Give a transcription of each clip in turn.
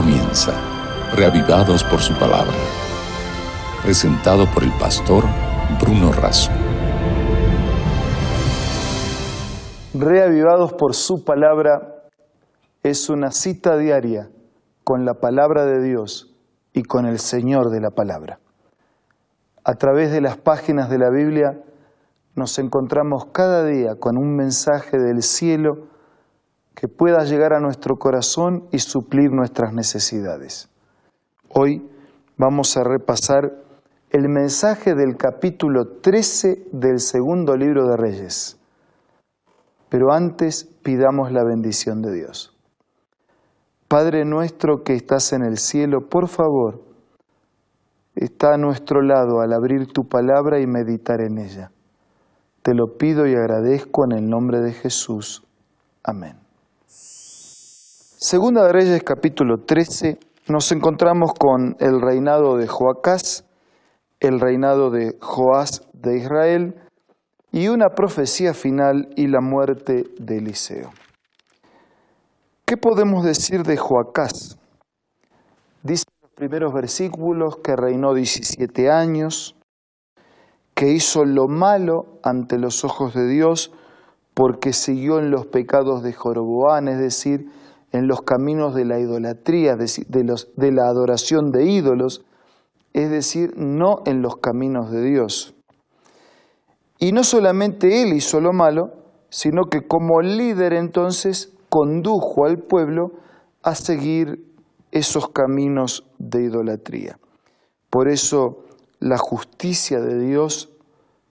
comienza, reavivados por su palabra. Presentado por el pastor Bruno Razo. Reavivados por su palabra es una cita diaria con la palabra de Dios y con el Señor de la palabra. A través de las páginas de la Biblia nos encontramos cada día con un mensaje del cielo que pueda llegar a nuestro corazón y suplir nuestras necesidades. Hoy vamos a repasar el mensaje del capítulo 13 del segundo libro de Reyes. Pero antes pidamos la bendición de Dios. Padre nuestro que estás en el cielo, por favor, está a nuestro lado al abrir tu palabra y meditar en ella. Te lo pido y agradezco en el nombre de Jesús. Amén. Segunda de Reyes capítulo 13 nos encontramos con el reinado de Joacás, el reinado de Joás de Israel y una profecía final y la muerte de Eliseo. ¿Qué podemos decir de Joacás? Dice en los primeros versículos que reinó 17 años, que hizo lo malo ante los ojos de Dios porque siguió en los pecados de Joroboán, es decir, en los caminos de la idolatría, de, los, de la adoración de ídolos, es decir, no en los caminos de Dios. Y no solamente él hizo lo malo, sino que como líder entonces condujo al pueblo a seguir esos caminos de idolatría. Por eso la justicia de Dios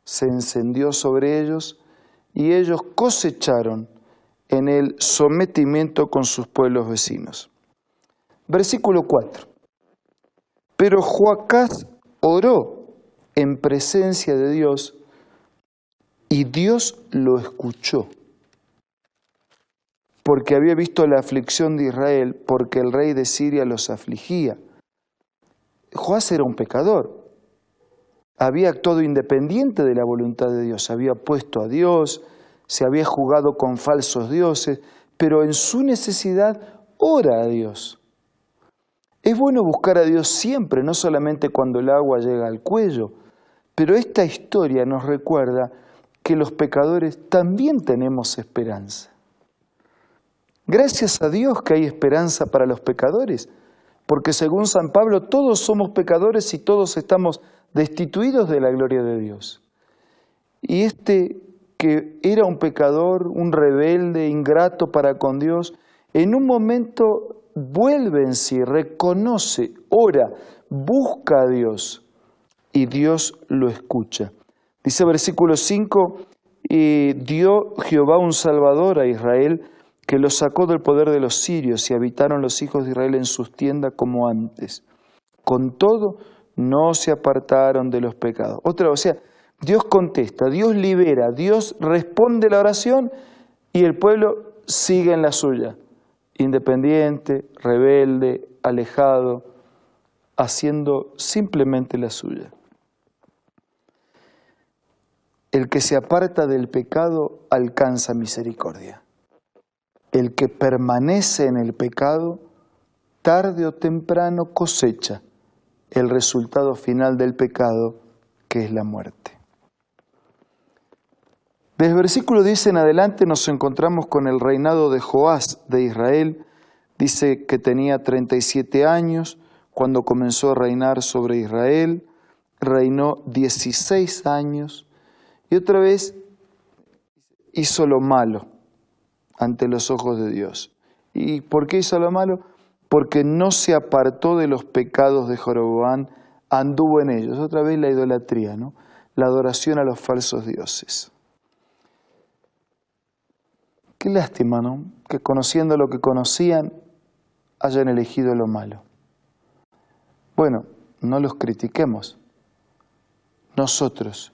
se encendió sobre ellos y ellos cosecharon en el sometimiento con sus pueblos vecinos. Versículo 4. Pero Joacás oró en presencia de Dios y Dios lo escuchó, porque había visto la aflicción de Israel, porque el rey de Siria los afligía. Joás era un pecador, había actuado independiente de la voluntad de Dios, había puesto a Dios, se había jugado con falsos dioses, pero en su necesidad ora a Dios. Es bueno buscar a Dios siempre, no solamente cuando el agua llega al cuello, pero esta historia nos recuerda que los pecadores también tenemos esperanza. Gracias a Dios que hay esperanza para los pecadores, porque según San Pablo todos somos pecadores y todos estamos destituidos de la gloria de Dios. Y este que era un pecador, un rebelde, ingrato para con Dios, en un momento vuelve en sí, reconoce, ora, busca a Dios y Dios lo escucha. Dice versículo 5, y dio Jehová un salvador a Israel que lo sacó del poder de los sirios y habitaron los hijos de Israel en sus tiendas como antes. Con todo, no se apartaron de los pecados. Otra, o sea, Dios contesta, Dios libera, Dios responde la oración y el pueblo sigue en la suya, independiente, rebelde, alejado, haciendo simplemente la suya. El que se aparta del pecado alcanza misericordia. El que permanece en el pecado, tarde o temprano cosecha el resultado final del pecado, que es la muerte. Desde el versículo 10 en adelante nos encontramos con el reinado de Joás de Israel. Dice que tenía 37 años cuando comenzó a reinar sobre Israel. Reinó 16 años y otra vez hizo lo malo ante los ojos de Dios. ¿Y por qué hizo lo malo? Porque no se apartó de los pecados de Joroboán, anduvo en ellos. Otra vez la idolatría, ¿no? La adoración a los falsos dioses. Qué lástima, ¿no? Que conociendo lo que conocían, hayan elegido lo malo. Bueno, no los critiquemos. Nosotros,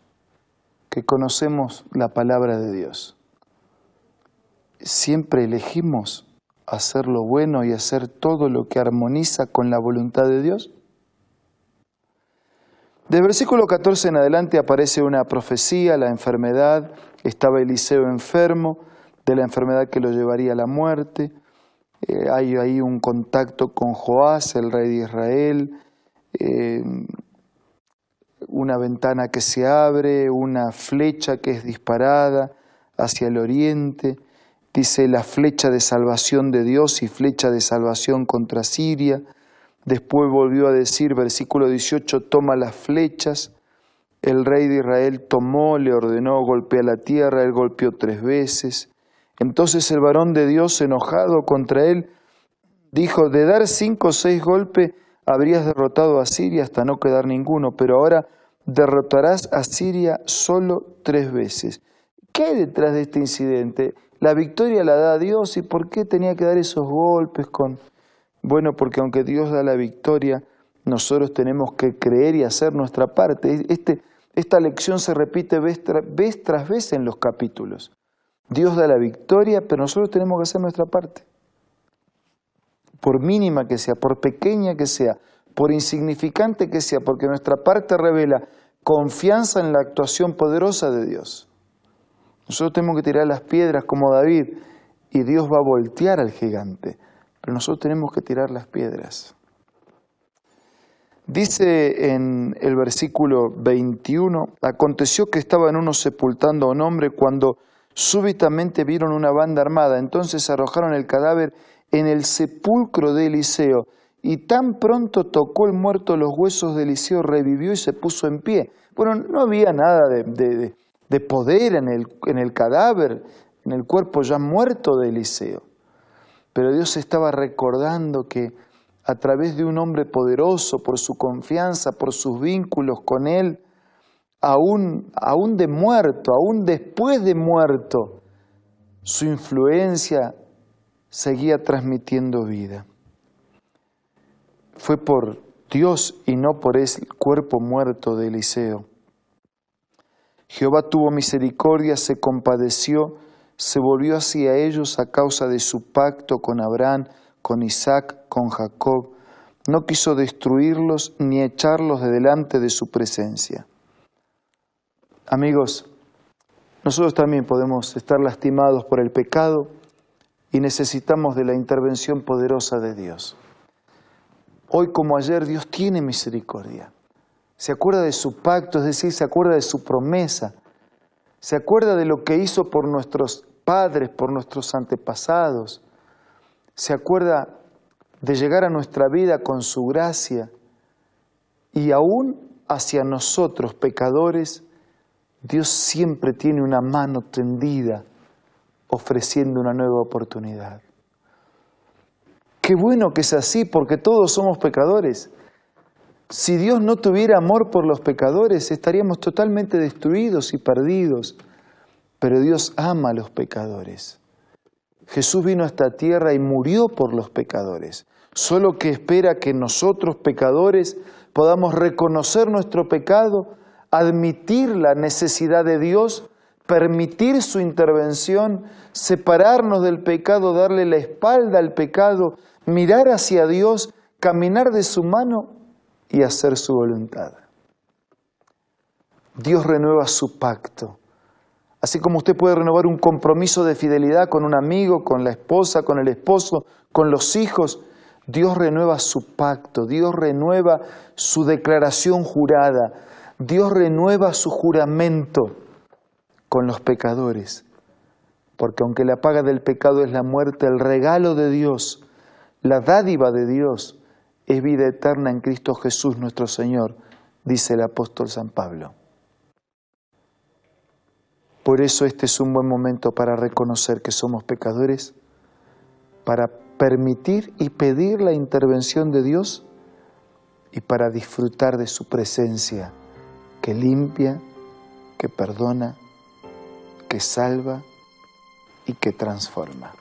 que conocemos la palabra de Dios, siempre elegimos hacer lo bueno y hacer todo lo que armoniza con la voluntad de Dios. Del versículo 14 en adelante aparece una profecía, la enfermedad, estaba Eliseo enfermo, de la enfermedad que lo llevaría a la muerte. eh, hay ahí un contacto con Joás, el rey de Israel, eh, una ventana que se abre, una flecha que es disparada hacia el oriente, dice la flecha de salvación de Dios y flecha de salvación contra Siria. Después volvió a decir, versículo 18, toma las flechas. El rey de Israel tomó, le ordenó, golpea la tierra, él golpeó tres veces. Entonces el varón de Dios, enojado contra él, dijo, de dar cinco o seis golpes habrías derrotado a Siria hasta no quedar ninguno, pero ahora derrotarás a Siria solo tres veces. ¿Qué hay detrás de este incidente? La victoria la da Dios y ¿por qué tenía que dar esos golpes con... Bueno, porque aunque Dios da la victoria, nosotros tenemos que creer y hacer nuestra parte. Este, esta lección se repite vez, vez tras vez en los capítulos. Dios da la victoria, pero nosotros tenemos que hacer nuestra parte. Por mínima que sea, por pequeña que sea, por insignificante que sea, porque nuestra parte revela confianza en la actuación poderosa de Dios. Nosotros tenemos que tirar las piedras como David y Dios va a voltear al gigante, pero nosotros tenemos que tirar las piedras. Dice en el versículo 21, aconteció que estaban unos sepultando a un hombre cuando súbitamente vieron una banda armada, entonces arrojaron el cadáver en el sepulcro de Eliseo, y tan pronto tocó el muerto los huesos de Eliseo, revivió y se puso en pie. Bueno, no había nada de, de poder en el, en el cadáver, en el cuerpo ya muerto de Eliseo. Pero Dios estaba recordando que a través de un hombre poderoso, por su confianza, por sus vínculos con Él, aún, aún de muerto, aún después de muerto, su influencia seguía transmitiendo vida. Fue por Dios y no por el cuerpo muerto de Eliseo. Jehová tuvo misericordia, se compadeció, se volvió hacia ellos a causa de su pacto con Abraham, con Isaac, con Jacob. No quiso destruirlos ni echarlos de delante de su presencia. Amigos, nosotros también podemos estar lastimados por el pecado y necesitamos de la intervención poderosa de Dios. Hoy como ayer Dios tiene misericordia. Se acuerda de su pacto, es decir, se acuerda de su promesa, se acuerda de lo que hizo por nuestros padres, por nuestros antepasados, se acuerda de llegar a nuestra vida con su gracia y aún hacia nosotros pecadores, Dios siempre tiene una mano tendida ofreciendo una nueva oportunidad. Qué bueno que es así porque todos somos pecadores. Si Dios no tuviera amor por los pecadores, estaríamos totalmente destruidos y perdidos. Pero Dios ama a los pecadores. Jesús vino a esta tierra y murió por los pecadores. Solo que espera que nosotros, pecadores, podamos reconocer nuestro pecado, admitir la necesidad de Dios, permitir su intervención, separarnos del pecado, darle la espalda al pecado, mirar hacia Dios, caminar de su mano y hacer su voluntad. Dios renueva su pacto. Así como usted puede renovar un compromiso de fidelidad con un amigo, con la esposa, con el esposo, con los hijos, Dios renueva su pacto, Dios renueva su declaración jurada, Dios renueva su juramento con los pecadores. Porque aunque la paga del pecado es la muerte, el regalo de Dios, la dádiva de Dios, es vida eterna en Cristo Jesús nuestro Señor, dice el apóstol San Pablo. Por eso este es un buen momento para reconocer que somos pecadores, para permitir y pedir la intervención de Dios y para disfrutar de su presencia que limpia, que perdona, que salva y que transforma.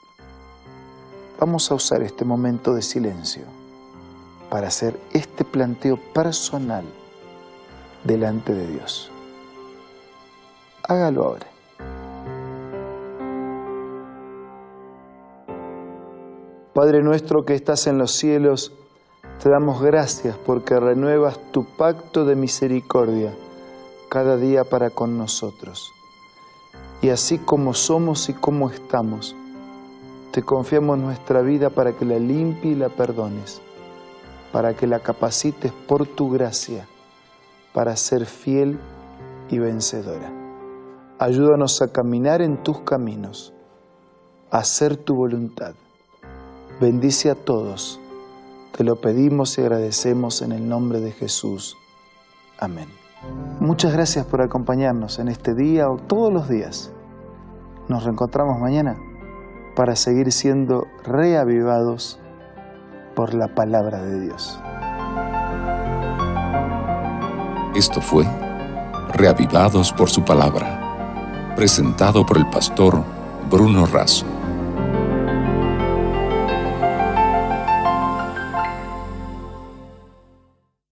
Vamos a usar este momento de silencio para hacer este planteo personal delante de Dios. Hágalo ahora. Padre nuestro que estás en los cielos, te damos gracias porque renuevas tu pacto de misericordia cada día para con nosotros. Y así como somos y como estamos, te confiamos nuestra vida para que la limpie y la perdones, para que la capacites por tu gracia para ser fiel y vencedora. Ayúdanos a caminar en tus caminos, a hacer tu voluntad. Bendice a todos. Te lo pedimos y agradecemos en el nombre de Jesús. Amén. Muchas gracias por acompañarnos en este día o todos los días. Nos reencontramos mañana para seguir siendo reavivados por la palabra de Dios. Esto fue Reavivados por su palabra, presentado por el pastor Bruno Razo.